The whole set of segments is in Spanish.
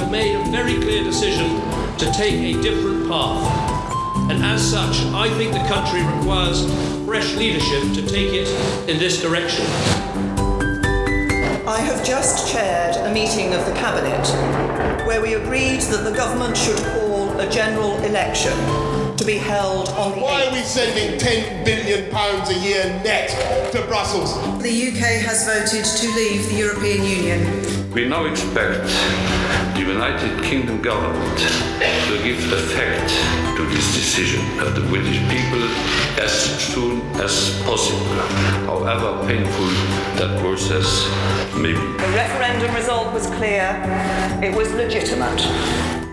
have made a very clear decision to take a different path. And as such, I think the country requires fresh leadership to take it in this direction. I have just chaired a meeting of the Cabinet where we agreed that the government should call a general election to be held on the Why 8th. are we sending 10 billion pounds a year net to Brussels? The UK has voted to leave the European Union. We now expect the United Kingdom government to give effect to this decision of the British people as soon as possible, however painful that process may be. The referendum result was clear. It was legitimate.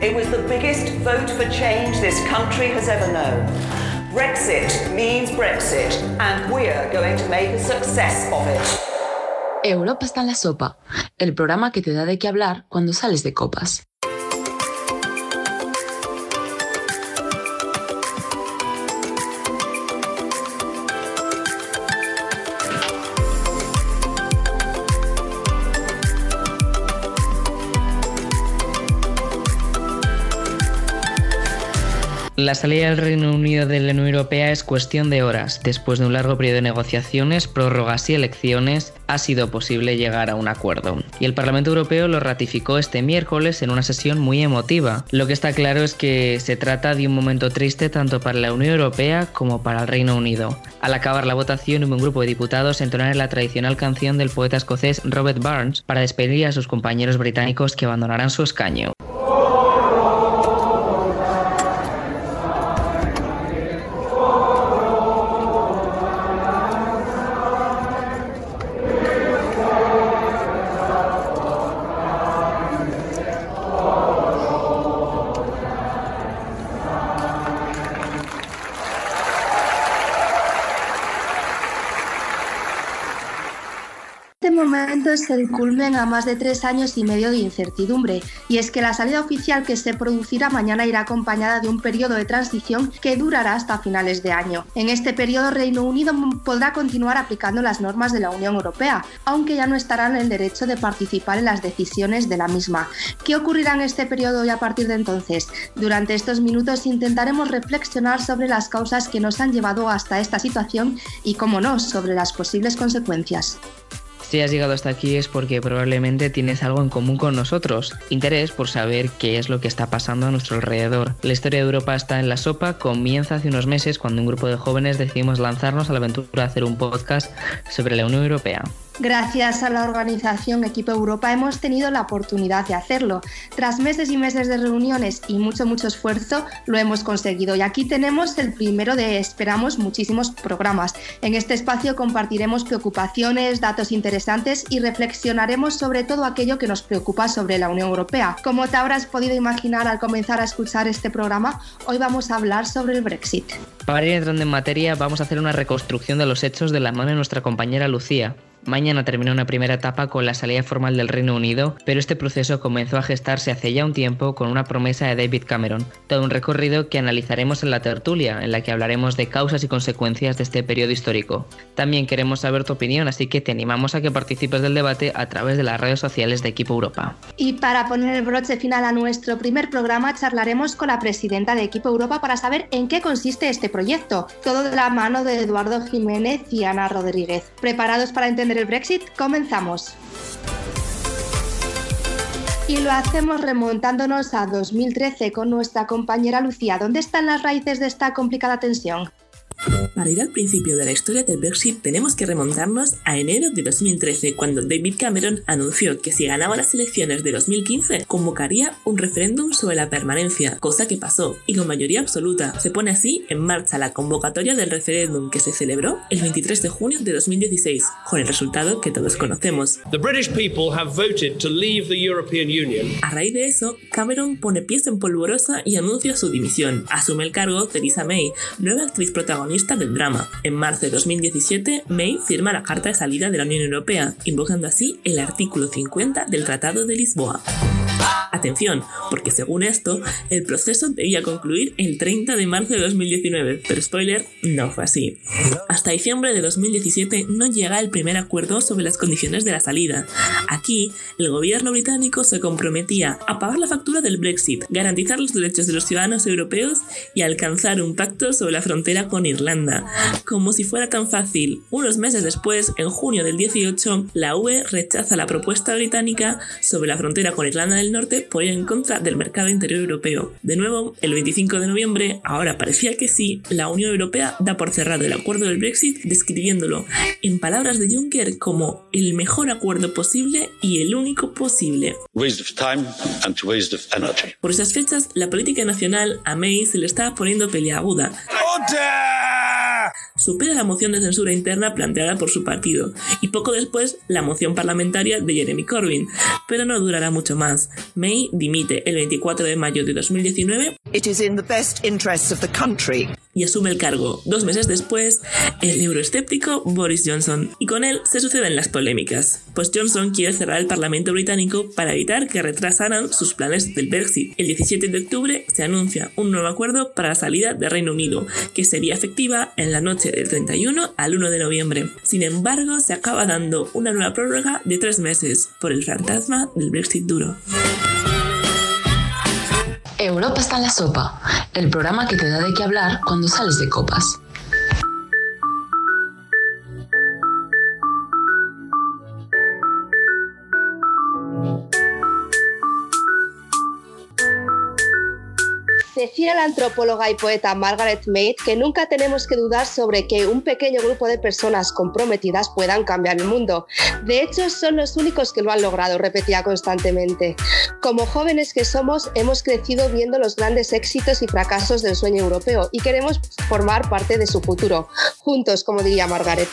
It was the biggest vote for change this country has ever known. Brexit means Brexit, and we're going to make a success of it. Europa está en la sopa, el programa que te da de qué hablar cuando sales de copas. La salida del Reino Unido de la Unión Europea es cuestión de horas. Después de un largo periodo de negociaciones, prórrogas y elecciones, ha sido posible llegar a un acuerdo. Y el Parlamento Europeo lo ratificó este miércoles en una sesión muy emotiva. Lo que está claro es que se trata de un momento triste tanto para la Unión Europea como para el Reino Unido. Al acabar la votación, un grupo de diputados entonaron la tradicional canción del poeta escocés Robert Burns para despedir a sus compañeros británicos que abandonarán su escaño. Este momento es el culmen a más de tres años y medio de incertidumbre, y es que la salida oficial que se producirá mañana irá acompañada de un periodo de transición que durará hasta finales de año. En este periodo Reino Unido podrá continuar aplicando las normas de la Unión Europea, aunque ya no estará en el derecho de participar en las decisiones de la misma. ¿Qué ocurrirá en este periodo y a partir de entonces? Durante estos minutos intentaremos reflexionar sobre las causas que nos han llevado hasta esta situación y, como no, sobre las posibles consecuencias. Si has llegado hasta aquí es porque probablemente tienes algo en común con nosotros, interés por saber qué es lo que está pasando a nuestro alrededor. La historia de Europa está en la sopa, comienza hace unos meses cuando un grupo de jóvenes decidimos lanzarnos a la aventura de hacer un podcast sobre la Unión Europea. Gracias a la organización Equipo Europa hemos tenido la oportunidad de hacerlo. Tras meses y meses de reuniones y mucho, mucho esfuerzo, lo hemos conseguido. Y aquí tenemos el primero de, esperamos, muchísimos programas. En este espacio compartiremos preocupaciones, datos interesantes y reflexionaremos sobre todo aquello que nos preocupa sobre la Unión Europea. Como te habrás podido imaginar al comenzar a escuchar este programa, hoy vamos a hablar sobre el Brexit. Para ir entrando en materia, vamos a hacer una reconstrucción de los hechos de la mano de nuestra compañera Lucía. Mañana terminó una primera etapa con la salida formal del Reino Unido, pero este proceso comenzó a gestarse hace ya un tiempo con una promesa de David Cameron, todo un recorrido que analizaremos en la tertulia, en la que hablaremos de causas y consecuencias de este periodo histórico. También queremos saber tu opinión, así que te animamos a que participes del debate a través de las redes sociales de Equipo Europa. Y para poner el broche final a nuestro primer programa, charlaremos con la presidenta de Equipo Europa para saber en qué consiste este proyecto, todo de la mano de Eduardo Jiménez y Ana Rodríguez. ¿Preparados para entender el Brexit? Comenzamos. Y lo hacemos remontándonos a 2013 con nuestra compañera Lucía. ¿Dónde están las raíces de esta complicada tensión? Para ir al principio de la historia del Brexit tenemos que remontarnos a enero de 2013, cuando David Cameron anunció que si ganaba las elecciones de 2015 convocaría un referéndum sobre la permanencia, cosa que pasó, y con mayoría absoluta. Se pone así en marcha la convocatoria del referéndum que se celebró el 23 de junio de 2016, con el resultado que todos conocemos. The British people have voted to leave the European Union. A raíz de eso, Cameron pone pies en polvorosa y anuncia su dimisión. Asume el cargo Theresa May, nueva actriz protagonista del drama. En marzo de 2017, May firma la Carta de Salida de la Unión Europea, invocando así el artículo 50 del Tratado de Lisboa. Atención, porque según esto, el proceso debía concluir el 30 de marzo de 2019, pero spoiler, no fue así. Hasta diciembre de 2017 no llega el primer acuerdo sobre las condiciones de la salida. Aquí, el gobierno británico se comprometía a pagar la factura del Brexit, garantizar los derechos de los ciudadanos europeos y alcanzar un pacto sobre la frontera con Irlanda. Como si fuera tan fácil, unos meses después, en junio del 18, la UE rechaza la propuesta británica sobre la frontera con Irlanda del Norte por ir en contra del mercado interior europeo. De nuevo, el 25 de noviembre, ahora parecía que sí, la Unión Europea da por cerrado el acuerdo del Brexit describiéndolo, en palabras de Juncker, como el mejor acuerdo posible y el único posible. Por esas fechas, la política nacional a May se le estaba poniendo peleaguda supera la moción de censura interna planteada por su partido y poco después la moción parlamentaria de Jeremy Corbyn, pero no durará mucho más. May dimite el 24 de mayo de 2019 y asume el cargo, dos meses después, el euroescéptico Boris Johnson, y con él se suceden las polémicas, pues Johnson quiere cerrar el Parlamento británico para evitar que retrasaran sus planes del Brexit. El 17 de octubre se anuncia un nuevo acuerdo para la salida del Reino Unido, que sería efectiva en la noche del 31 al 1 de noviembre. Sin embargo, se acaba dando una nueva prórroga de tres meses por el fantasma del Brexit duro. Europa está en la sopa, el programa que te da de qué hablar cuando sales de copas. Decía la antropóloga y poeta Margaret Mead que nunca tenemos que dudar sobre que un pequeño grupo de personas comprometidas puedan cambiar el mundo. De hecho, son los únicos que lo han logrado, repetía constantemente. Como jóvenes que somos, hemos crecido viendo los grandes éxitos y fracasos del sueño europeo y queremos formar parte de su futuro, juntos, como diría Margaret.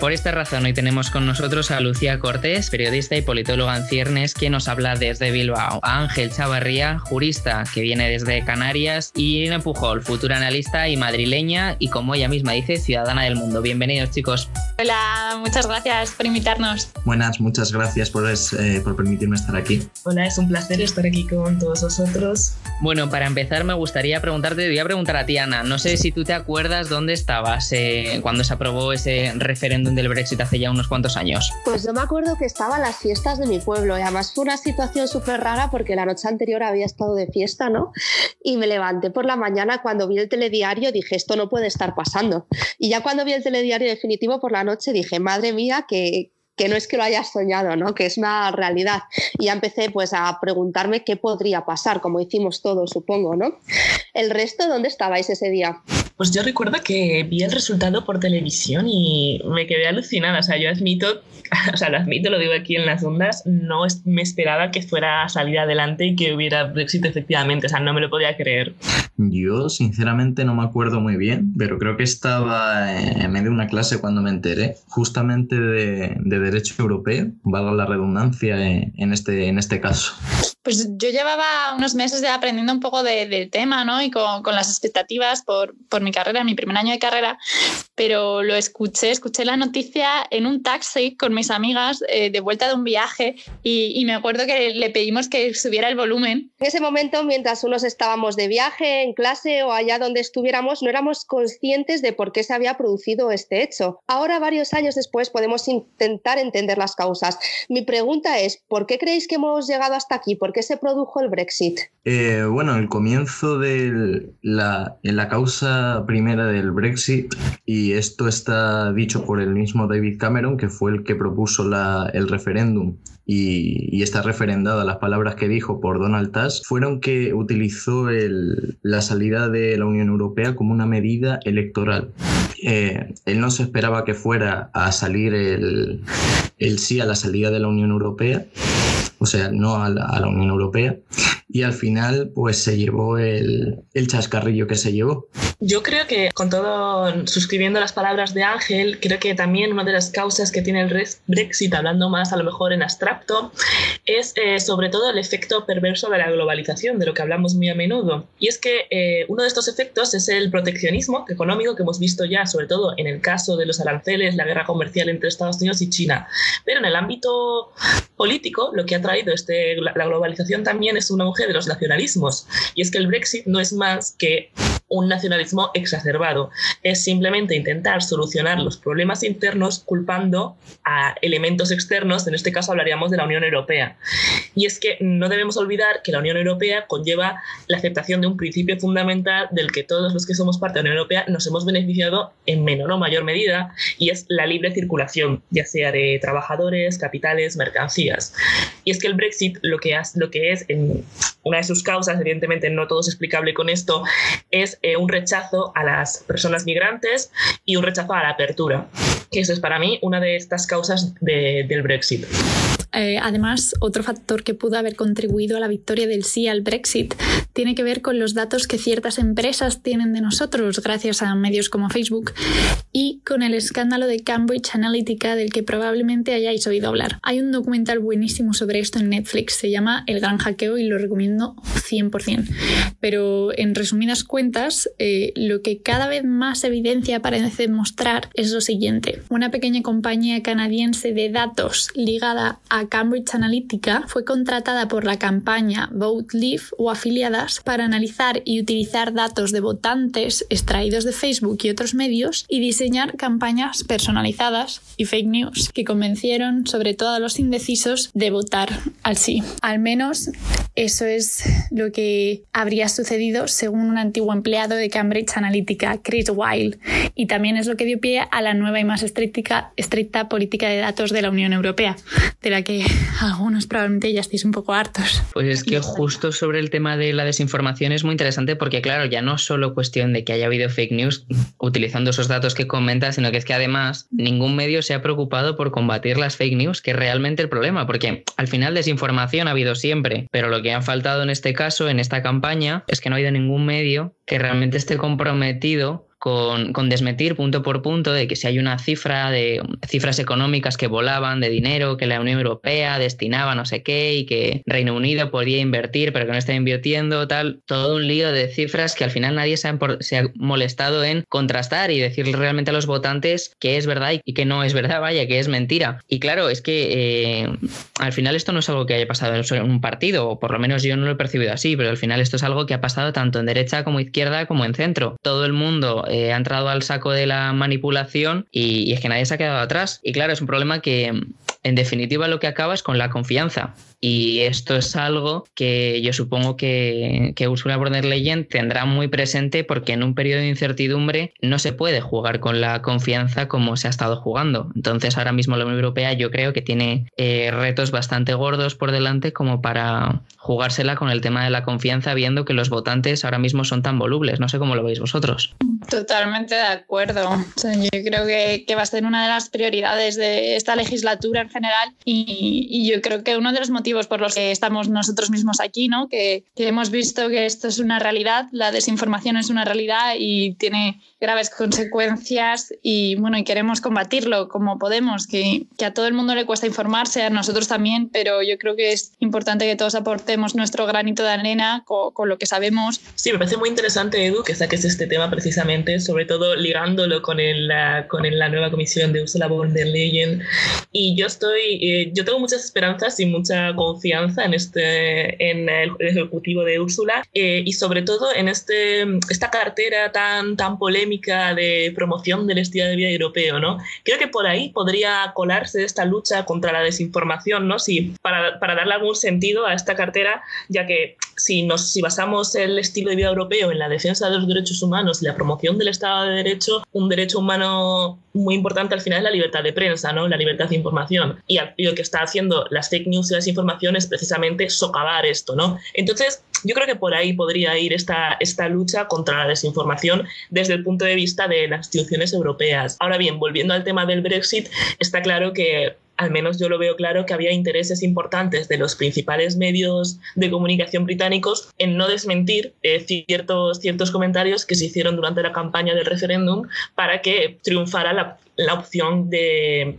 Por esta razón hoy tenemos con nosotros a Lucía Cortés, periodista y politóloga en ciernes, que nos habla desde Bilbao, a Ángel Chavarría, jurista que viene desde Canarias, y Irene Pujol, futura analista y madrileña y como ella misma dice, ciudadana del mundo. Bienvenidos chicos. Hola, muchas gracias por invitarnos. Buenas, muchas gracias por, eh, por permitirme estar aquí. Hola, es un placer estar aquí con todos vosotros. Bueno, para empezar me gustaría preguntarte, te voy a preguntar a ti Ana, no sé si tú te acuerdas dónde estabas eh, cuando se aprobó ese referéndum del Brexit hace ya unos cuantos años? Pues yo me acuerdo que estaba en las fiestas de mi pueblo y además fue una situación súper rara porque la noche anterior había estado de fiesta, ¿no? Y me levanté por la mañana cuando vi el telediario dije, esto no puede estar pasando. Y ya cuando vi el telediario definitivo por la noche dije, madre mía, que, que no es que lo hayas soñado, ¿no? que es una realidad. Y ya empecé pues a preguntarme qué podría pasar, como hicimos todos, supongo. ¿no? ¿El resto dónde estabais ese día? Pues yo recuerdo que vi el resultado por televisión y me quedé alucinada. O sea, yo admito, o sea, lo admito, lo digo aquí en las ondas, no me esperaba que fuera a salir adelante y que hubiera Brexit efectivamente. O sea, no me lo podía creer. Yo, sinceramente, no me acuerdo muy bien, pero creo que estaba en medio de una clase cuando me enteré, justamente de, derecho europeo, valga la redundancia en este, en este caso. Pues yo llevaba unos meses ya aprendiendo un poco del tema, ¿no? Y con, las expectativas por, mi carrera, mi primer año de carrera, pero lo escuché, escuché la noticia en un taxi con mis amigas eh, de vuelta de un viaje y, y, me acuerdo que le pedimos que subiera el volumen. En ese momento, mientras unos estábamos de viaje, en clase o allá donde estuviéramos, no éramos conscientes de por qué se había producido este hecho. Ahora, varios años después, podemos intentar entender las causas. Mi pregunta es, ¿por qué creéis que hemos llegado hasta aquí? Qué se produjo el Brexit? Eh, bueno, el comienzo de la, la causa primera del Brexit, y esto está dicho por el mismo David Cameron, que fue el que propuso la, el referéndum y, está referendada las palabras que dijo por Donald Tusk, fueron que utilizó el, la salida de la Unión Europea como una medida electoral. Eh, él no se esperaba que fuera a salir el, el sí a la salida de la Unión Europea, o sea, no a la, Unión Europea. Y al final, pues se llevó el, el chascarrillo que se llevó. Yo creo que, con todo, suscribiendo las palabras de Ángel, creo que también una de las causas que tiene el Brexit, hablando más a lo mejor en abstracto, es eh, sobre todo el efecto perverso de la globalización, de lo que hablamos muy a menudo. Y es que eh, uno de estos efectos es el proteccionismo económico que hemos visto ya, sobre todo en el caso de los aranceles, la guerra comercial entre Estados Unidos y China. Pero en el ámbito político, lo que ha traído este, la globalización también es un de los nacionalismos. Y es que el Brexit no es más que un nacionalismo exacerbado. Es simplemente intentar solucionar los problemas internos culpando a elementos externos, en este caso hablaríamos de la Unión Europea. Y es que no debemos olvidar que la Unión Europea conlleva la aceptación de un principio fundamental del que todos los que somos parte de la Unión Europea nos hemos beneficiado en menor o mayor medida, y es la libre circulación, ya sea de trabajadores, capitales, mercancías. Y es que el Brexit lo que, lo que es, en una de sus causas, evidentemente no todo es explicable con esto, es eh, un rechazo a las personas migrantes y un rechazo a la apertura, eso es para mí una de estas causas del Brexit. Eh, además, otro factor que pudo haber contribuido a la victoria del sí al Brexit tiene que ver con los datos que ciertas empresas tienen de nosotros gracias a medios como Facebook y con el escándalo de Cambridge Analytica del que probablemente hayáis oído hablar. Hay un documental buenísimo sobre esto en Netflix, se llama El Gran Hackeo y lo recomiendo 100%. Pero en resumidas cuentas, eh, lo que cada vez más evidencia parece mostrar es lo siguiente. Una pequeña compañía canadiense de datos ligada a Cambridge Analytica fue contratada por la campaña Vote Leave o para analizar y utilizar datos de votantes extraídos de Facebook y otros medios y diseñar campañas personalizadas y fake news que convencieron sobre todo a los indecisos de votar al sí. Al menos eso es lo que habría sucedido según un antiguo empleado de Cambridge Analytica, Chris Wilde, y también es lo que dio pie a la nueva y más estricta, política de datos de la Unión Europea, de la que algunos probablemente ya estéis un poco hartos. Pues es que justo sobre el tema de la desinformación es muy interesante porque, claro, ya no es solo cuestión de que haya habido fake news utilizando esos datos que comentas, sino que es que además ningún medio se ha preocupado por combatir las fake news, que es realmente el problema, porque al final desinformación ha habido siempre, pero lo que ha faltado en este caso, en esta campaña, es que no ha habido ningún medio que realmente esté comprometido con, desmentir punto por punto de que si hay una cifra de cifras económicas que volaban de dinero que la Unión Europea destinaba no sé qué y que Reino Unido podía invertir pero que no está invirtiendo, tal, todo un lío de cifras que al final nadie se ha, se ha molestado en contrastar y decirle realmente a los votantes que es verdad y que no es verdad, vaya, que es mentira. Y claro, es que eh, al final esto no es algo que haya pasado en un partido, o por lo menos yo no lo he percibido así, pero al final esto es algo que ha pasado tanto en derecha como izquierda como en centro. Todo el mundo eh, ha entrado al saco de la manipulación y, es que nadie se ha quedado atrás. Y claro, es un problema que en definitiva lo que acaba es con la confianza. Y esto es algo que yo supongo que, que Ursula von der Leyen tendrá muy presente porque en un periodo de incertidumbre no se puede jugar con la confianza como se ha estado jugando. Entonces ahora mismo la Unión Europea yo creo que tiene eh, retos bastante gordos por delante como para jugársela con el tema de la confianza viendo que los votantes ahora mismo son tan volubles. No sé cómo lo veis vosotros. Totalmente de acuerdo. yo creo que, va a ser una de las prioridades de esta legislatura general y, yo creo que uno de los motivos por los que estamos nosotros mismos aquí, ¿no? Que, que, hemos visto que esto es una realidad, la desinformación es una realidad y tiene graves consecuencias y bueno, y queremos combatirlo como podemos, que, que a todo el mundo le cuesta informarse, a nosotros también, pero yo creo que es importante que todos aportemos nuestro granito de arena con, con lo que sabemos. Sí, me parece muy interesante, Edu, que saques este tema precisamente, sobre todo ligándolo con, el, la, con el, la nueva comisión de Ursula von der Leyen. Y yo estoy, eh, yo tengo muchas esperanzas y mucha confianza en, este, en el ejecutivo de Úrsula eh, y sobre todo en este, esta cartera tan, tan polémica de promoción del estilo de vida europeo. ¿no? Creo que por ahí podría colarse esta lucha contra la desinformación, ¿no? Si, para, para darle algún sentido a esta cartera, ya que si, nos, si basamos el estilo de vida europeo en la defensa de los derechos humanos y la promoción del Estado de Derecho, un derecho humano muy importante al final es la libertad de prensa, ¿no? la libertad de información. Y, lo que está haciendo las fake news y las informaciones es precisamente socavar esto. ¿no? Entonces, yo creo que por ahí podría ir esta, esta lucha contra la desinformación desde el punto de vista de las instituciones europeas. Ahora bien, volviendo al tema del Brexit, está claro que al menos yo lo veo claro, que había intereses importantes de los principales medios de comunicación británicos en no desmentir eh, ciertos, ciertos comentarios que se hicieron durante la campaña del referéndum para que triunfara la, la opción de,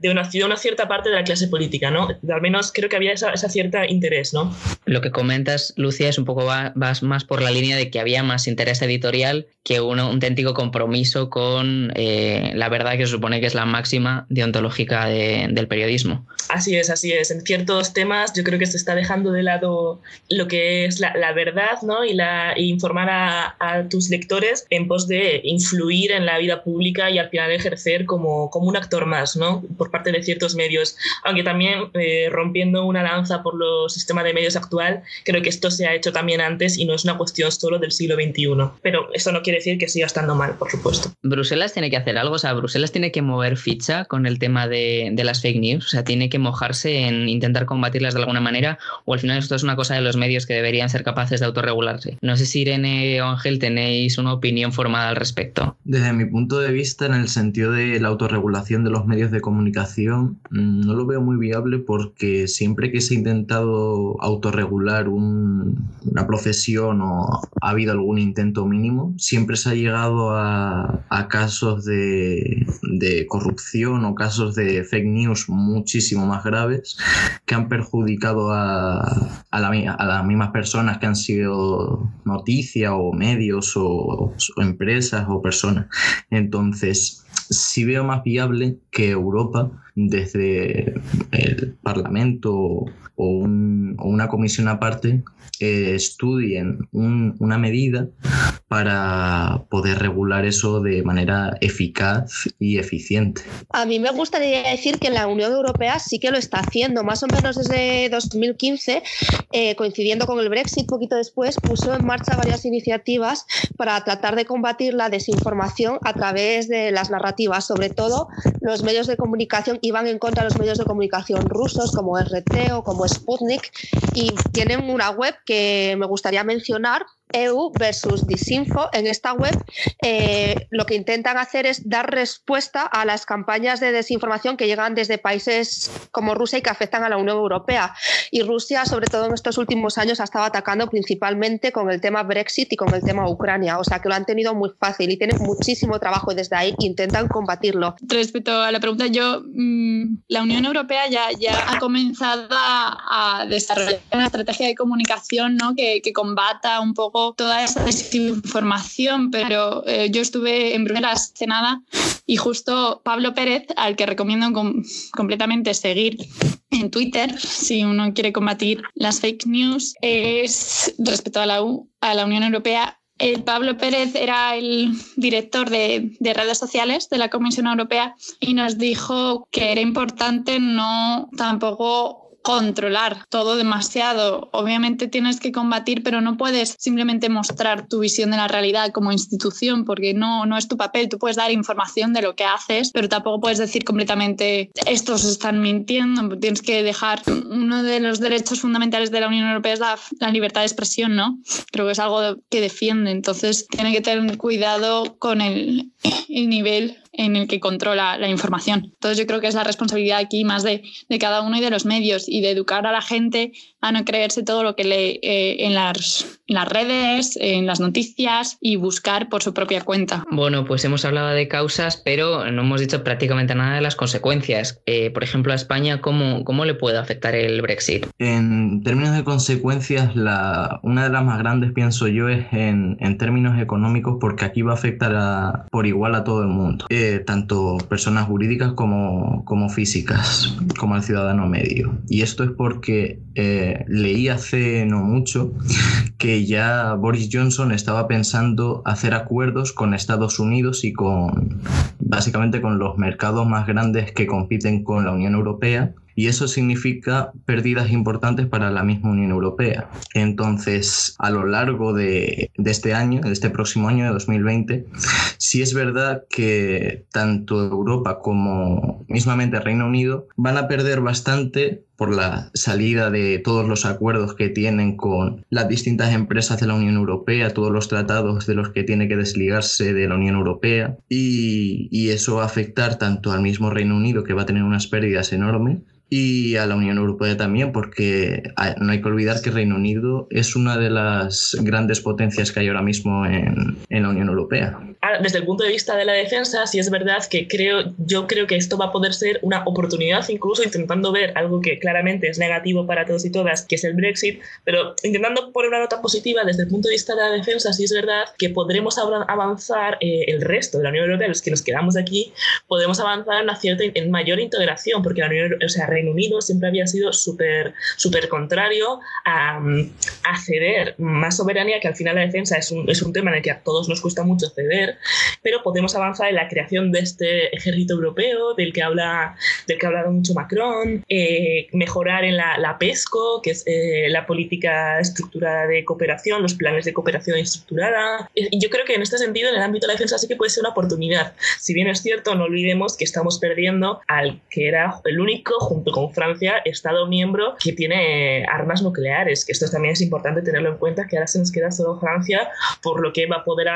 de, una, de, una, cierta parte de la clase política, ¿no? Al menos creo que había esa, esa cierta interés, ¿no? Lo que comentas, Lucia, es un poco va, vas más por la línea de que había más interés editorial que un auténtico compromiso con eh, la verdad que se supone que es la máxima deontológica de, del periodismo. Así es, así es. En ciertos temas yo creo que se está dejando de lado lo que es la, verdad ¿no? y, la, informar a, tus lectores en pos de influir en la vida pública y al final ejercer como, como un actor más ¿no? por parte de ciertos medios. Aunque también eh, rompiendo una lanza por los sistemas de medios actual, creo que esto se ha hecho también antes y no es una cuestión solo del siglo XXI. Pero eso no quiere decir que siga estando mal, por supuesto. Bruselas tiene que hacer algo, o sea, Bruselas tiene que mover ficha con el tema de, de las fake news, o sea, tiene que mojarse en intentar combatirlas de alguna manera, o al final esto es una cosa de los medios que deberían ser capaces de autorregularse. No sé si Irene o Ángel tenéis una opinión formada al respecto. Desde mi punto de vista, en el sentido de la autorregulación de los medios de comunicación, mm, no lo veo muy viable porque siempre que se ha intentado autorregular una profesión o ha habido algún intento mínimo, siempre se ha llegado a, casos de, corrupción o casos de fake news muchísimo más graves que han perjudicado a, las mismas personas que han sido noticia o medios o, empresas o personas. Entonces, si veo más viable que Europa, desde el Parlamento o, una comisión aparte, eh, estudien una medida para poder regular eso de manera eficaz y eficiente. A mí me gustaría decir que la Unión Europea sí que lo está haciendo, más o menos desde 2015, eh, coincidiendo con el Brexit, poquito después, puso en marcha varias iniciativas para tratar de combatir la desinformación a través de las narrativas, sobre todo los medios de comunicación iban en contra de los medios de comunicación rusos como RT o como Sputnik y tienen una web que me gustaría mencionar EU versus Disinfo. En esta web eh, lo que intentan hacer es dar respuesta a las campañas de desinformación que llegan desde países como Rusia y que afectan a la Unión Europea. Y Rusia, sobre todo en estos últimos años, ha estado atacando principalmente con el tema Brexit y con el tema Ucrania. O sea que lo han tenido muy fácil y tienen muchísimo trabajo desde ahí intentan combatirlo. Respecto a la pregunta, yo, mm, la Unión Europea ya, ya ha comenzado a, desarrollar una estrategia de comunicación ¿no? que combata un poco toda esa desinformación, pero eh, yo estuve en primera escenada y justo Pablo Pérez, al que recomiendo completamente seguir en Twitter, si uno quiere combatir las fake news, es respecto a la, a la Unión Europea. El Pablo Pérez era el director de, de, redes sociales de la Comisión Europea y nos dijo que era importante no tampoco controlar todo demasiado. Obviamente tienes que combatir, pero no puedes simplemente mostrar tu visión de la realidad como institución, porque no, no es tu papel. Tú puedes dar información de lo que haces, pero tampoco puedes decir completamente estos están mintiendo. Tienes que dejar. Uno de los derechos fundamentales de la Unión Europea es la, libertad de expresión, ¿no? Creo que es algo que defiende. Entonces, tiene que tener cuidado con el nivel en el que controla la información. Entonces yo creo que es la responsabilidad aquí más de, de cada uno y de los medios y de educar a la gente a no creerse todo lo que lee eh, en, las, en, las, redes, en las noticias y buscar por su propia cuenta. Bueno, pues hemos hablado de causas, pero no hemos dicho prácticamente nada de las consecuencias. Eh, por ejemplo, a España, ¿cómo, ¿cómo le puede afectar el Brexit? En términos de consecuencias, la, una de las más grandes, pienso yo, es en, en términos económicos, porque aquí va a afectar a, por igual a todo el mundo, eh, tanto personas jurídicas como, como físicas, como al ciudadano medio. Y esto es porque leí hace no mucho que ya Boris Johnson estaba pensando hacer acuerdos con Estados Unidos y con básicamente con los mercados más grandes que compiten con la Unión Europea y eso significa pérdidas importantes para la misma Unión Europea. Entonces, a lo largo de, este año, de este próximo año, de 2020, sí es verdad que tanto Europa como mismamente Reino Unido van a perder bastante por la salida de todos los acuerdos que tienen con las distintas empresas de la Unión Europea, todos los tratados de los que tiene que desligarse de la Unión Europea y, y eso va a afectar tanto al mismo Reino Unido que va a tener unas pérdidas enormes y a la Unión Europea también, porque no hay que olvidar que Reino Unido es una de las grandes potencias que hay ahora mismo en, en, la Unión Europea. Desde el punto de vista de la defensa, sí es verdad que creo, yo creo que esto va a poder ser una oportunidad, incluso intentando ver algo que claramente es negativo para todos y todas, que es el Brexit, pero intentando poner una nota positiva desde el punto de vista de la defensa, sí es verdad que podremos avanzar eh, el resto de la Unión Europea, los que nos quedamos aquí, podemos avanzar en una cierta, en mayor integración, porque la Unión, o sea, Reino Unido siempre había sido súper súper contrario a, a, ceder más soberanía, que al final la defensa es un, es un tema en el que a todos nos cuesta mucho ceder, pero podemos avanzar en la creación de este ejército europeo del que habla del que ha hablado mucho Macron, eh, mejorar en la, la, PESCO, que es eh, la política estructurada de cooperación, los planes de cooperación estructurada. Y yo creo que en este sentido, en el ámbito de la defensa, sí que puede ser una oportunidad. Si bien es cierto, no olvidemos que estamos perdiendo al que era el único, junto con Francia, Estado miembro que tiene armas nucleares, que esto también es importante tenerlo en cuenta, que ahora se nos queda solo Francia, por lo que va a poder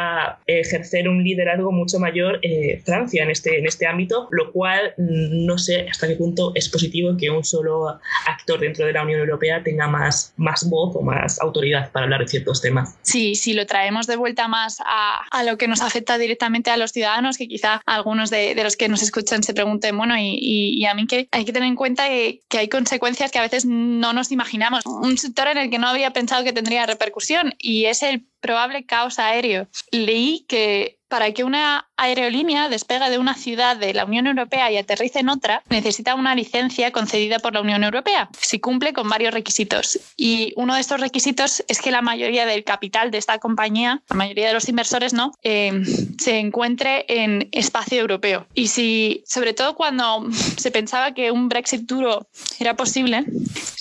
ejercer un liderazgo mucho mayor eh, Francia en este, en este ámbito, lo cual mm, no sé hasta qué punto es positivo que un solo actor dentro de la Unión Europea tenga más, más voz o más autoridad para hablar de ciertos temas. Sí, si lo traemos de vuelta más a, lo que nos afecta directamente a los ciudadanos, que quizá algunos de, los que nos escuchan se pregunten, bueno, y, a mí que hay que tener en cuenta que hay consecuencias que a veces no nos imaginamos. Un sector en el que no había pensado que tendría repercusión y es el probable caos aéreo. Leí que para que una aerolínea despegue de una ciudad de la Unión Europea y aterrice en otra, necesita una licencia concedida por la Unión Europea, si cumple con varios requisitos. Y uno de estos requisitos es que la mayoría del capital de esta compañía, la mayoría de los inversores, no, eh, se encuentre en espacio europeo. Y si, sobre todo cuando se pensaba que un Brexit duro era posible,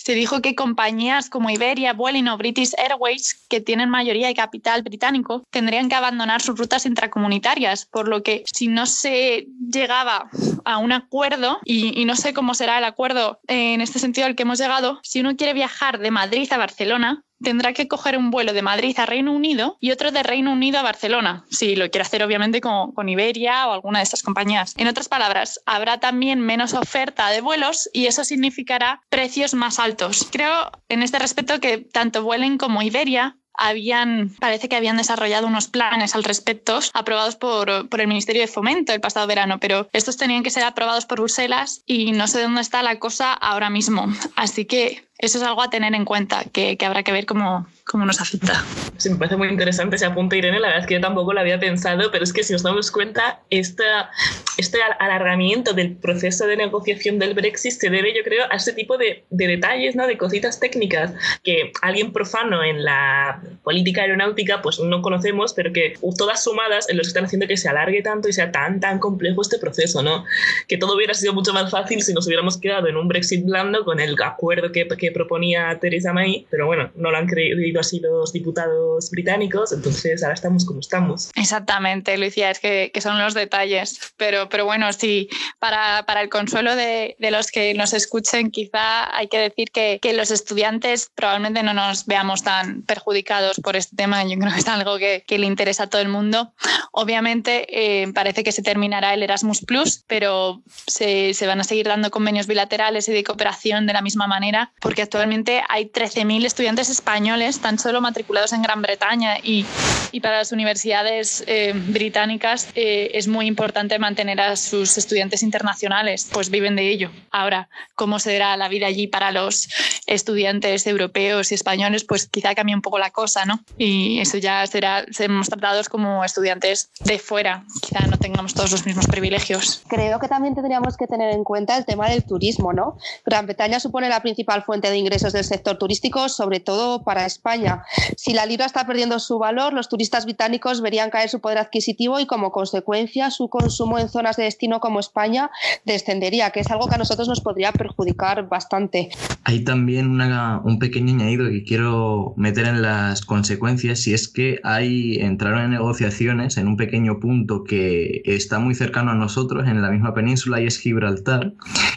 se dijo que compañías como Iberia, Vueling o British Airways, que tienen mayoría de capital británico, tendrían que abandonar sus rutas intracomunitarias, por lo que si no se llegaba a un acuerdo, y, no sé cómo será el acuerdo en este sentido al que hemos llegado, si uno quiere viajar de Madrid a Barcelona, tendrá que coger un vuelo de Madrid a Reino Unido y otro de Reino Unido a Barcelona, si lo quiere hacer obviamente con, Iberia o alguna de estas compañías. En otras palabras, habrá también menos oferta de vuelos y eso significará precios más altos. Creo en este respecto que tanto Vueling como Iberia habían, parece que habían desarrollado unos planes al respecto aprobados por, por, el Ministerio de Fomento el pasado verano, pero estos tenían que ser aprobados por Bruselas y no sé dónde está la cosa ahora mismo. Así que eso es algo a tener en cuenta, que, habrá que ver cómo, cómo nos afecta. Sí, me parece muy interesante ese apunte, Irene. La verdad es que yo tampoco lo había pensado, pero es que si nos damos cuenta, esta, este alargamiento del proceso de negociación del Brexit se debe, yo creo, a ese tipo de, de detalles, ¿no? de cositas técnicas que alguien profano en la política aeronáutica pues no conocemos, pero que todas sumadas en los que están haciendo que se alargue tanto y sea tan, tan complejo este proceso. ¿no? Que todo hubiera sido mucho más fácil si nos hubiéramos quedado en un Brexit blando con el acuerdo que proponía Theresa May, pero bueno, no lo han creído así los diputados británicos, entonces ahora estamos como estamos. Exactamente, Lucia, es que, que son los detalles, pero, pero bueno, sí, para, para el consuelo de, de, los que nos escuchen, quizá hay que decir que, que, los estudiantes probablemente no nos veamos tan perjudicados por este tema, yo creo que es algo que, que le interesa a todo el mundo. Obviamente eh, parece que se terminará el Erasmus Plus, pero se, se van a seguir dando convenios bilaterales y de cooperación de la misma manera, porque actualmente hay 13.000 estudiantes españoles tan solo matriculados en Gran Bretaña y, y para las universidades eh, británicas eh, es muy importante mantener a sus estudiantes internacionales, pues viven de ello. Ahora, ¿cómo será la vida allí para los estudiantes europeos y españoles? Pues quizá cambie un poco la cosa, ¿no? Y eso ya será, seremos tratados como estudiantes de fuera, quizá no tengamos todos los mismos privilegios. Creo que también tendríamos que tener en cuenta el tema del turismo, ¿no? Gran Bretaña supone la principal fuente de ingresos del sector turístico, sobre todo para España. Si la libra está perdiendo su valor, los turistas británicos verían caer su poder adquisitivo y como consecuencia su consumo en zonas de destino como España descendería, que es algo que a nosotros nos podría perjudicar bastante. Hay también un pequeño añadido que quiero meter en las consecuencias y es que hay entraron en negociaciones en un pequeño punto que está muy cercano a nosotros en la misma península y es Gibraltar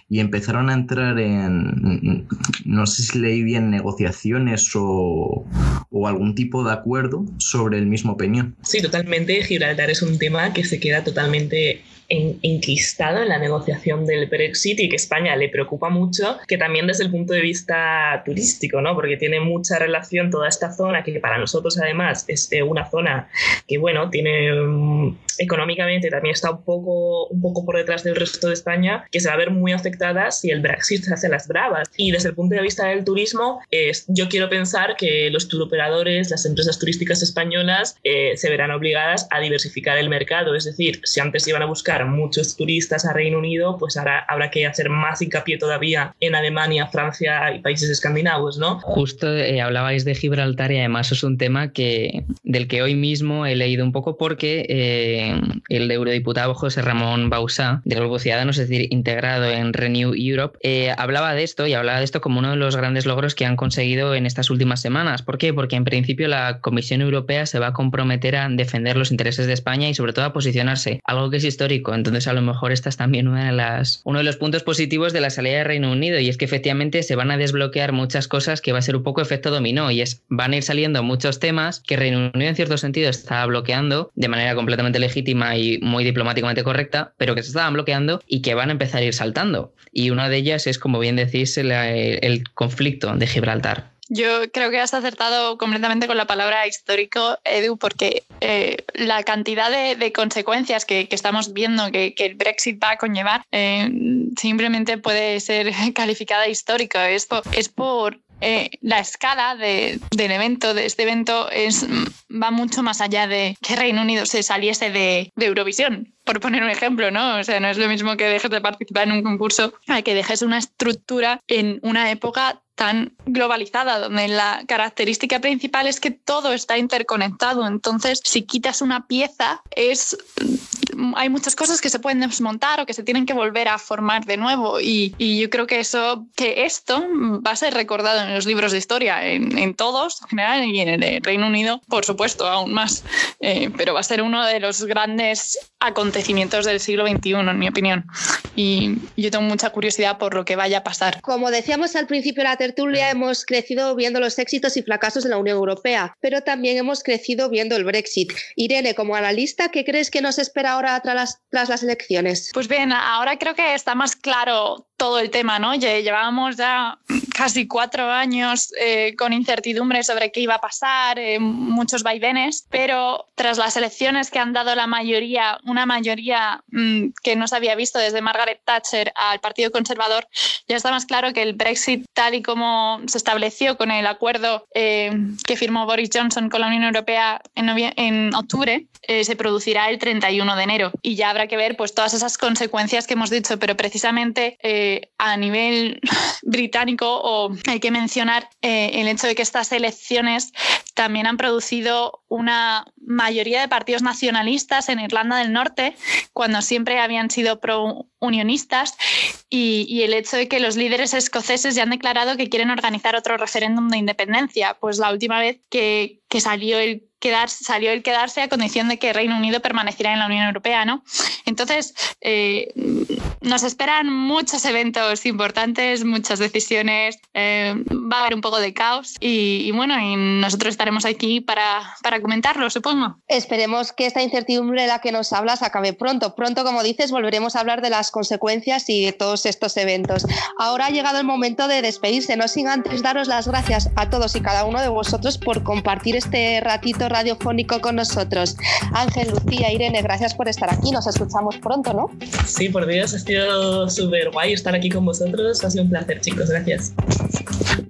y empezaron a entrar en no sé si leí bien negociaciones o, o, algún tipo de acuerdo sobre el mismo peñón. Sí, totalmente. Gibraltar es un tema que se queda totalmente en, enquistado en la negociación del Brexit y que España le preocupa mucho, que también desde el punto de vista turístico, ¿no? porque tiene mucha relación toda esta zona, que para nosotros además es una zona que, bueno, tiene económicamente también está un poco, un poco por detrás del resto de España, que se va a ver muy afectada si el Brexit se hace las bravas. Y desde el punto de vista del turismo, es, yo quiero pensar que los turoperadores, las empresas turísticas españolas, eh, se verán obligadas a diversificar el mercado. Es decir, si antes iban a buscar muchos turistas a Reino Unido, pues ahora habrá que hacer más hincapié todavía en Alemania, Francia y países escandinavos, ¿no? Justo eh, hablabais de Gibraltar y además es un tema que, del que hoy mismo he leído un poco porque el eurodiputado José Ramón Bausá, del Grupo Ciudadanos, es decir, integrado en Renew Europe, eh, hablaba de esto y hablaba de esto como uno de los grandes logros que han conseguido en estas últimas semanas. ¿Por qué? Porque en principio la Comisión Europea se va a comprometer a defender los intereses de España y sobre todo a posicionarse, algo que es histórico. Entonces a lo mejor esta es también una de las, uno de los puntos positivos de la salida de Reino Unido y es que efectivamente se van a desbloquear muchas cosas que va a ser un poco efecto dominó y es van a ir saliendo muchos temas que Reino Unido en cierto sentido está bloqueando de manera completamente legítima y muy diplomáticamente correcta, pero que se estaban bloqueando y que van a empezar a ir saltando. Y una de ellas es, como bien decís, el, conflicto de Gibraltar. Yo creo que has acertado completamente con la palabra histórico, Edu, porque eh, la cantidad de, consecuencias que, estamos viendo que, el Brexit va a conllevar eh, simplemente puede ser calificada histórica. Es es por eh, la escala del evento, de este evento, es, va mucho más allá de que Reino Unido se saliese de, de, Eurovisión, por poner un ejemplo, ¿no? O sea, no es lo mismo que dejes de participar en un concurso a que dejes una estructura en una época tan globalizada, donde la característica principal es que todo está interconectado. Entonces, si quitas una pieza, es hay muchas cosas que se pueden desmontar o que se tienen que volver a formar de nuevo. Y, yo creo que eso, que esto va a ser recordado en los libros de historia, en, todos en general y en el Reino Unido, por supuesto, aún más. Eh, pero va a ser uno de los grandes acontecimientos del siglo XXI, en mi opinión. Y yo tengo mucha curiosidad por lo que vaya a pasar. Como decíamos al principio de la tertulia, hemos crecido viendo los éxitos y fracasos de la Unión Europea, pero también hemos crecido viendo el Brexit. Irene, como analista, ¿qué crees que nos espera ahora? Tras las, elecciones? Pues bien, ahora creo que está más claro todo el tema, ¿no? Llevábamos ya casi cuatro años eh, con incertidumbre sobre qué iba a pasar, eh, muchos vaivenes, pero tras las elecciones que han dado la mayoría, una mayoría mm, que no se había visto desde Margaret Thatcher al Partido Conservador, ya está más claro que el Brexit, tal y como se estableció con el acuerdo eh, que firmó Boris Johnson con la Unión Europea en, en octubre, se producirá el 31 de enero. Y ya habrá que ver pues, todas esas consecuencias que hemos dicho, pero precisamente a nivel británico hay que mencionar eh, el hecho de que estas elecciones también han producido una mayoría de partidos nacionalistas en Irlanda del Norte, cuando siempre habían sido pro-unionistas, y, el hecho de que los líderes escoceses ya han declarado que quieren organizar otro referéndum de independencia. Pues la última vez que salió el salió el quedarse a condición de que Reino Unido permaneciera en la Unión Europea, ¿no? Entonces, eh, nos esperan muchos eventos importantes, muchas decisiones, eh, va a haber un poco de caos y, bueno, y nosotros estaremos aquí para, para, comentarlo, supongo. Esperemos que esta incertidumbre de la que nos hablas acabe pronto. Pronto, como dices, volveremos a hablar de las consecuencias y de todos estos eventos. Ahora ha llegado el momento de despedirse, no sin antes daros las gracias a todos y cada uno de vosotros por compartir este ratito radiofónico con nosotros. Ángel, Lucía, Irene, gracias por estar aquí. Nos escuchamos pronto, ¿no? Sí, por Dios, ha sido súper guay estar aquí con vosotros. Ha sido un placer, chicos. Gracias.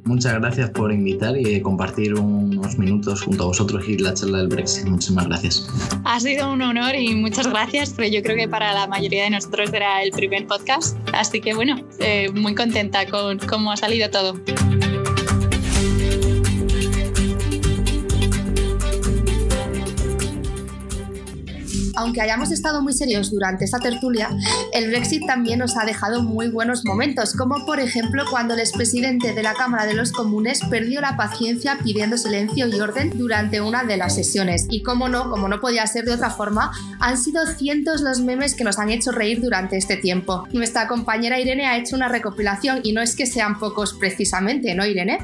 Muchas gracias por invitar y compartir unos minutos junto a vosotros y la charla del Brexit. Muchísimas gracias. Ha sido un honor y muchas gracias, pero yo creo que para la mayoría de nosotros era el primer podcast. Así que bueno, eh, muy contenta con cómo ha salido todo. Aunque hayamos estado muy serios durante esta tertulia, el Brexit también nos ha dejado muy buenos momentos, como por ejemplo cuando el expresidente de la Cámara de los Comunes perdió la paciencia pidiendo silencio y orden durante una de las sesiones. Y como no, como no podía ser de otra forma, han sido cientos los memes que nos han hecho reír durante este tiempo. Nuestra compañera Irene ha hecho una recopilación y no es que sean pocos precisamente, ¿no, Irene?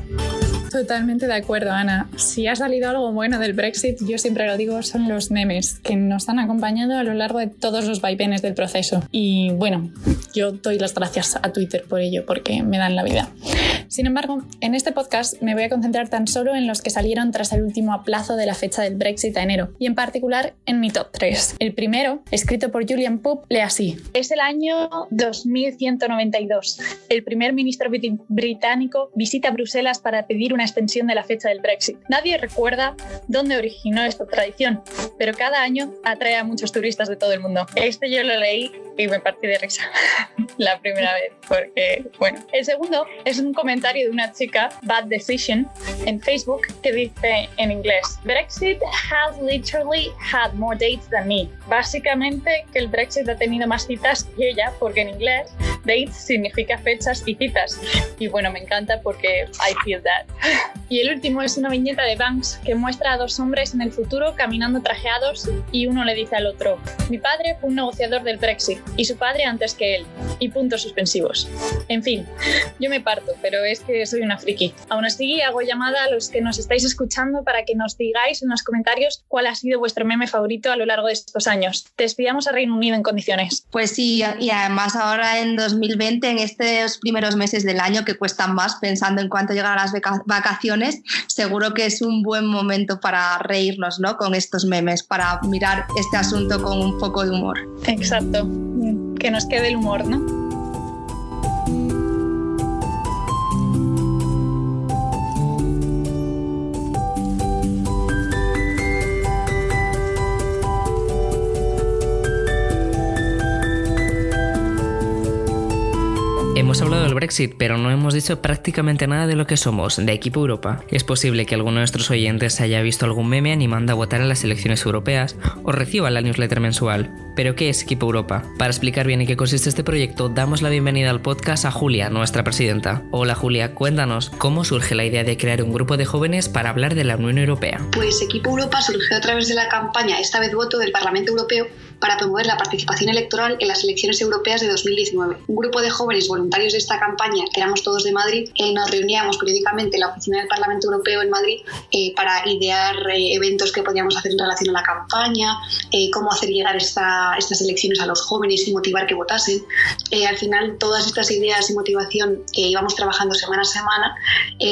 Totalmente de acuerdo, Ana. Si ha salido algo bueno del Brexit, yo siempre lo digo, son los memes que nos han acompañado a lo largo de todos los vaivenes del proceso. Y bueno, yo doy las gracias a Twitter por ello, porque me dan la vida. Sin embargo, en este podcast me voy a concentrar tan solo en los que salieron tras el último aplazo de la fecha del Brexit a enero, y en particular en mi top 3. El primero, escrito por Julian Pope, lee así. Es el año 2192. El primer ministro británico visita Bruselas para pedir una extensión de la fecha del Brexit. Nadie recuerda dónde originó esta tradición, pero cada año atrae a muchos turistas de todo el mundo. Este yo lo leí y me partí de risa la primera vez, porque, bueno. El segundo es un comentario de una chica, Bad Decision, en Facebook, que dice en inglés, Brexit has literally had more dates than me. Básicamente que el Brexit ha tenido más citas que ella, porque en inglés dates significa fechas y citas. Y bueno, me encanta porque I feel that. Y el último es una viñeta de Banks que muestra a dos hombres en el futuro caminando trajeados y uno le dice al otro, mi padre fue un negociador del Brexit y su padre antes que él. Y puntos suspensivos. En fin, yo me parto, pero es que soy una friki. Aún así, hago llamada a los que nos estáis escuchando para que nos digáis en los comentarios cuál ha sido vuestro meme favorito a lo largo de estos años. Te despidamos a Reino Unido en condiciones. Pues sí, y además ahora en 2020, en estos primeros meses del año que cuestan más, pensando en cuánto llegan las vacaciones, seguro que es un buen momento para reírnos ¿no? con estos memes, para mirar este asunto con un poco de humor. Exacto que nos quede el humor, ¿no? Hemos hablado del Brexit, pero no hemos dicho prácticamente nada de lo que somos, de Equipo Europa. Es posible que alguno de nuestros oyentes haya visto algún meme animando a votar en las elecciones europeas o reciba la newsletter mensual. Pero ¿qué es Equipo Europa? Para explicar bien en qué consiste este proyecto, damos la bienvenida al podcast a Julia, nuestra presidenta. Hola Julia, cuéntanos, ¿cómo surge la idea de crear un grupo de jóvenes para hablar de la Unión Europea? Pues Equipo Europa surgió a través de la campaña Esta vez voto del Parlamento Europeo para promover la participación electoral en las elecciones europeas de 2019. Un grupo de jóvenes voluntarios de esta campaña, que éramos todos de Madrid, eh, nos reuníamos periódicamente en la oficina del Parlamento Europeo en Madrid eh, para idear eh, eventos que podíamos hacer en relación a la campaña, cómo hacer llegar estas elecciones a los jóvenes y motivar que votasen. al final, todas estas ideas y motivación que íbamos trabajando semana a semana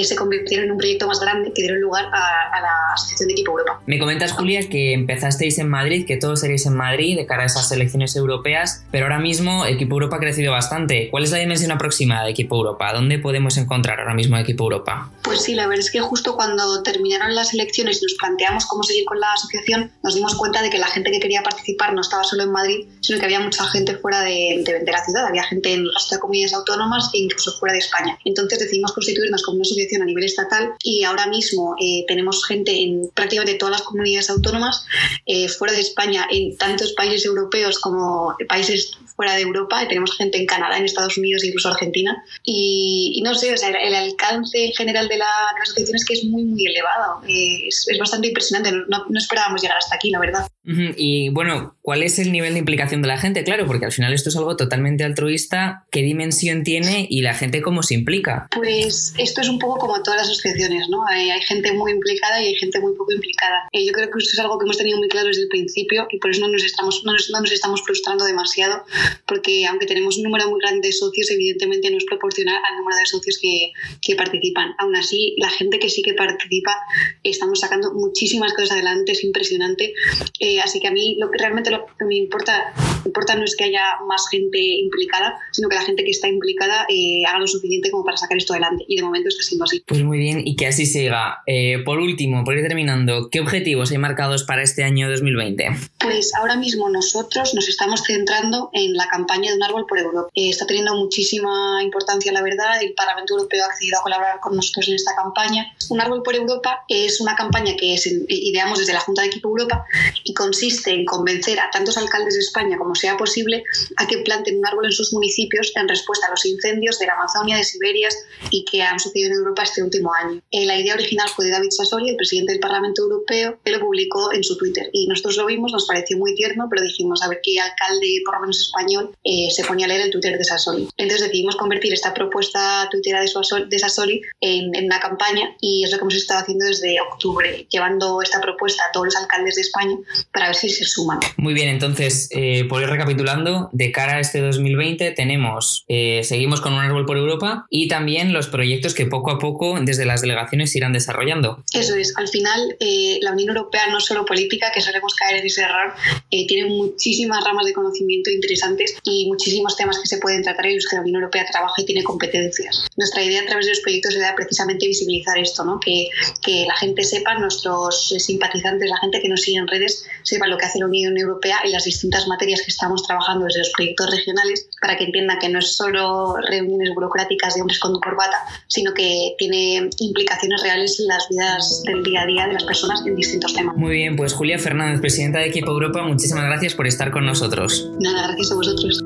se convirtieron en un proyecto más grande que dieron lugar a, a la Asociación de Equipo Europa. Me comentas, Julia, que empezasteis en Madrid, que todos seréis en Madrid de cara a esas elecciones europeas, pero ahora mismo Equipo Europa ha crecido bastante. ¿Cuál es la dimensión aproximada de Equipo Europa? ¿Dónde podemos encontrar ahora mismo Equipo Europa? Pues sí, la verdad es que justo cuando terminaron las elecciones y nos planteamos cómo seguir con la asociación, nos dimos cuenta de que la gente que quería participar no estaba solo en Madrid, sino que había mucha gente fuera de, de, la ciudad, había gente en las comunidades autónomas e incluso fuera de España. Entonces decidimos constituirnos como una asociación a nivel estatal y ahora mismo eh, tenemos gente en prácticamente todas las comunidades autónomas, eh, fuera de España, en tantos países países europeos como países fuera de Europa, tenemos gente en Canadá, en Estados Unidos, incluso Argentina. Y, no sé, o sea, el alcance en general de la, asociación es que es muy, muy elevado. Eh, es, es, bastante impresionante. No, no, esperábamos llegar hasta aquí, la verdad. Y bueno, ¿cuál es el nivel de implicación de la gente? Claro, porque al final esto es algo totalmente altruista. ¿Qué dimensión tiene y la gente cómo se implica? Pues esto es un poco como todas las asociaciones, ¿no? Hay, hay gente muy implicada y hay gente muy poco implicada. Eh, yo creo que esto es algo que hemos tenido muy claro desde el principio y por eso no nos estamos, no nos, no nos estamos frustrando demasiado porque aunque tenemos un número muy grande de socios, evidentemente no es proporcional al número de socios que, que participan. Aún así, la gente que sí que participa, estamos sacando muchísimas cosas adelante, es impresionante. Eh, así que a mí lo que realmente lo que me importa, importa no es que haya más gente implicada, sino que la gente que está implicada eh, haga lo suficiente como para sacar esto adelante. Y de momento está siendo así. Pues muy bien, y que así siga. Eh, por último, por ir terminando, ¿qué objetivos hay marcados para este año 2020? Pues ahora mismo nosotros nos estamos centrando en la campaña de un árbol por Europa. Eh, está teniendo muchísima importancia, la verdad. El Parlamento Europeo ha accedido a colaborar con nosotros en esta campaña. Un árbol por Europa es una campaña que es, ideamos desde la Junta de Equipo Europa y consiste en convencer a tantos alcaldes de España como sea posible a que planten un árbol en sus municipios en respuesta a los incendios de la Amazonia, de Siberia y que han sucedido en Europa este último año. Eh, la idea original fue de David Sassoli, el presidente del Parlamento Europeo, que lo publicó en su Twitter. Y nosotros lo vimos, nos pareció muy tierno, pero dijimos a ver qué alcalde, por lo menos español, eh, se ponía a leer el Twitter de Sassoli. Entonces decidimos convertir esta propuesta tuitera de, de Sassoli en, en, una campaña y es lo que hemos estado haciendo desde octubre, llevando esta propuesta a todos los alcaldes de España para ver si se suman. Muy bien, entonces, eh, por ir recapitulando, de cara a este 2020 tenemos, eh, seguimos con un árbol por Europa y también los proyectos que poco a poco desde las delegaciones irán desarrollando. Eso es, al final eh, la Unión Europea no es solo política, que solemos caer en ese error, tiene muchísimas ramas de conocimiento interesantes y muchísimos temas que se pueden tratar en los que la Unión Europea trabaja y tiene competencias. Nuestra idea a través de los proyectos era precisamente visibilizar esto, ¿no? que, que la gente sepa, nuestros simpatizantes, la gente que nos sigue en redes, sepa lo que hace la Unión Europea y las distintas materias que estamos trabajando desde los proyectos regionales para que entienda que no es solo reuniones burocráticas de hombres con corbata, sino que tiene implicaciones reales en las vidas del día a día de las personas en distintos temas. Muy bien, pues Julia Fernández, presidenta de Equipo Europa, muchísimas gracias por estar con nosotros. Nada, gracias a vosotros.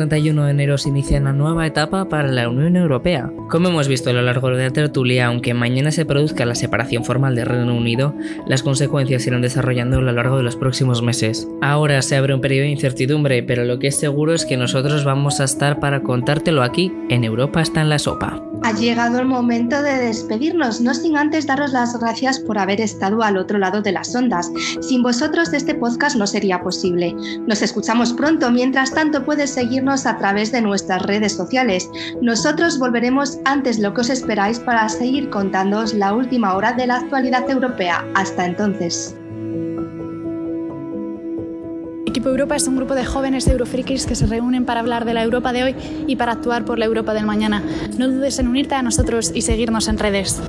31 de enero se inicia una nueva etapa para la Unión Europea. Como hemos visto a lo largo de la tertulia, aunque mañana se produzca la separación formal del Reino Unido, las consecuencias se irán desarrollando a lo largo de los próximos meses. Ahora se abre un periodo de incertidumbre, pero lo que es seguro es que nosotros vamos a estar para contártelo aquí, en Europa está en la sopa. Ha llegado el momento de despedirnos, no sin antes daros las gracias por haber estado al otro lado de las ondas. Sin vosotros este podcast no sería posible. Nos escuchamos pronto, mientras tanto puedes seguirnos a través de nuestras redes sociales. Nosotros volveremos antes lo que os esperáis para seguir contándoos la última hora de la actualidad europea. Hasta entonces. Europa es un grupo de jóvenes eurofrikis que se reúnen para hablar de la Europa de hoy y para actuar por la Europa del mañana. No dudes en unirte a nosotros y seguirnos en redes.